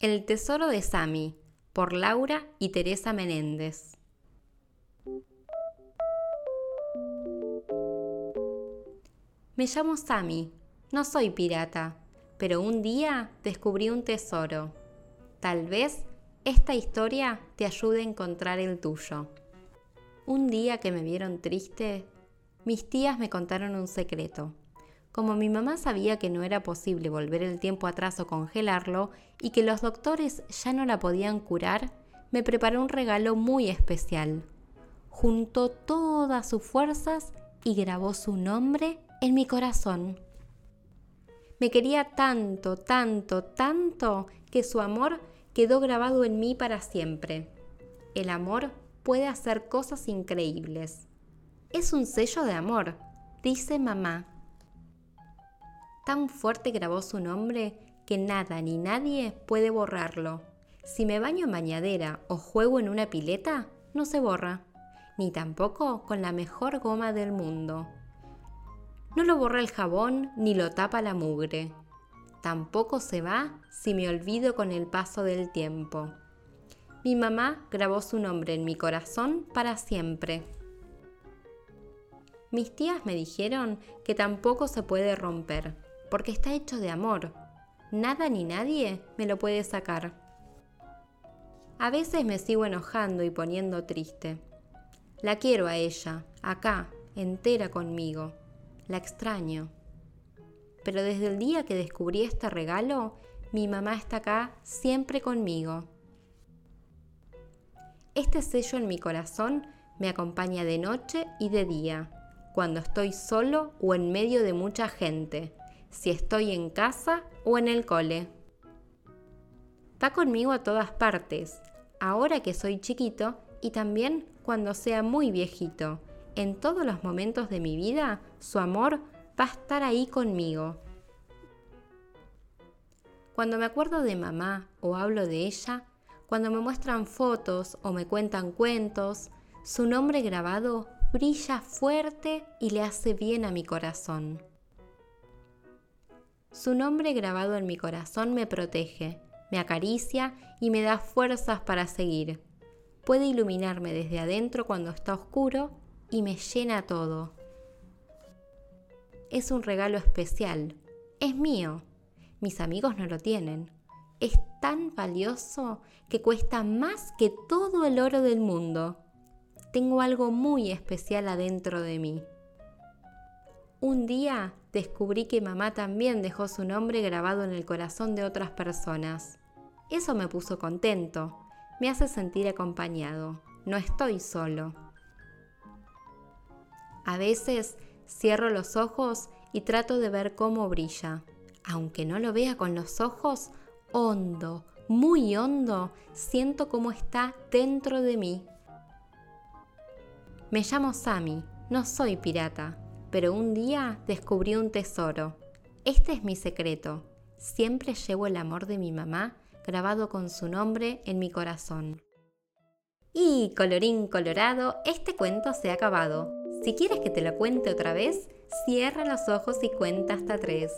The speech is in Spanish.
El tesoro de Sami, por Laura y Teresa Menéndez. Me llamo Sami, no soy pirata, pero un día descubrí un tesoro. Tal vez esta historia te ayude a encontrar el tuyo. Un día que me vieron triste, mis tías me contaron un secreto. Como mi mamá sabía que no era posible volver el tiempo atrás o congelarlo y que los doctores ya no la podían curar, me preparó un regalo muy especial. Juntó todas sus fuerzas y grabó su nombre en mi corazón. Me quería tanto, tanto, tanto que su amor quedó grabado en mí para siempre. El amor puede hacer cosas increíbles. Es un sello de amor, dice mamá. Tan fuerte grabó su nombre que nada ni nadie puede borrarlo. Si me baño en bañadera o juego en una pileta, no se borra, ni tampoco con la mejor goma del mundo. No lo borra el jabón ni lo tapa la mugre. Tampoco se va si me olvido con el paso del tiempo. Mi mamá grabó su nombre en mi corazón para siempre. Mis tías me dijeron que tampoco se puede romper, porque está hecho de amor. Nada ni nadie me lo puede sacar. A veces me sigo enojando y poniendo triste. La quiero a ella, acá, entera conmigo la extraño. Pero desde el día que descubrí este regalo, mi mamá está acá siempre conmigo. Este sello en mi corazón me acompaña de noche y de día, cuando estoy solo o en medio de mucha gente, si estoy en casa o en el cole. Va conmigo a todas partes, ahora que soy chiquito y también cuando sea muy viejito, en todos los momentos de mi vida, su amor va a estar ahí conmigo. Cuando me acuerdo de mamá o hablo de ella, cuando me muestran fotos o me cuentan cuentos, su nombre grabado brilla fuerte y le hace bien a mi corazón. Su nombre grabado en mi corazón me protege, me acaricia y me da fuerzas para seguir. Puede iluminarme desde adentro cuando está oscuro y me llena todo. Es un regalo especial. Es mío. Mis amigos no lo tienen. Es tan valioso que cuesta más que todo el oro del mundo. Tengo algo muy especial adentro de mí. Un día descubrí que mamá también dejó su nombre grabado en el corazón de otras personas. Eso me puso contento, me hace sentir acompañado. No estoy solo. A veces cierro los ojos y trato de ver cómo brilla. Aunque no lo vea con los ojos, hondo, muy hondo, siento cómo está dentro de mí. Me llamo Sami, no soy pirata, pero un día descubrí un tesoro. Este es mi secreto. Siempre llevo el amor de mi mamá grabado con su nombre en mi corazón. Y colorín colorado, este cuento se ha acabado. Si quieres que te lo cuente otra vez, cierra los ojos y cuenta hasta tres.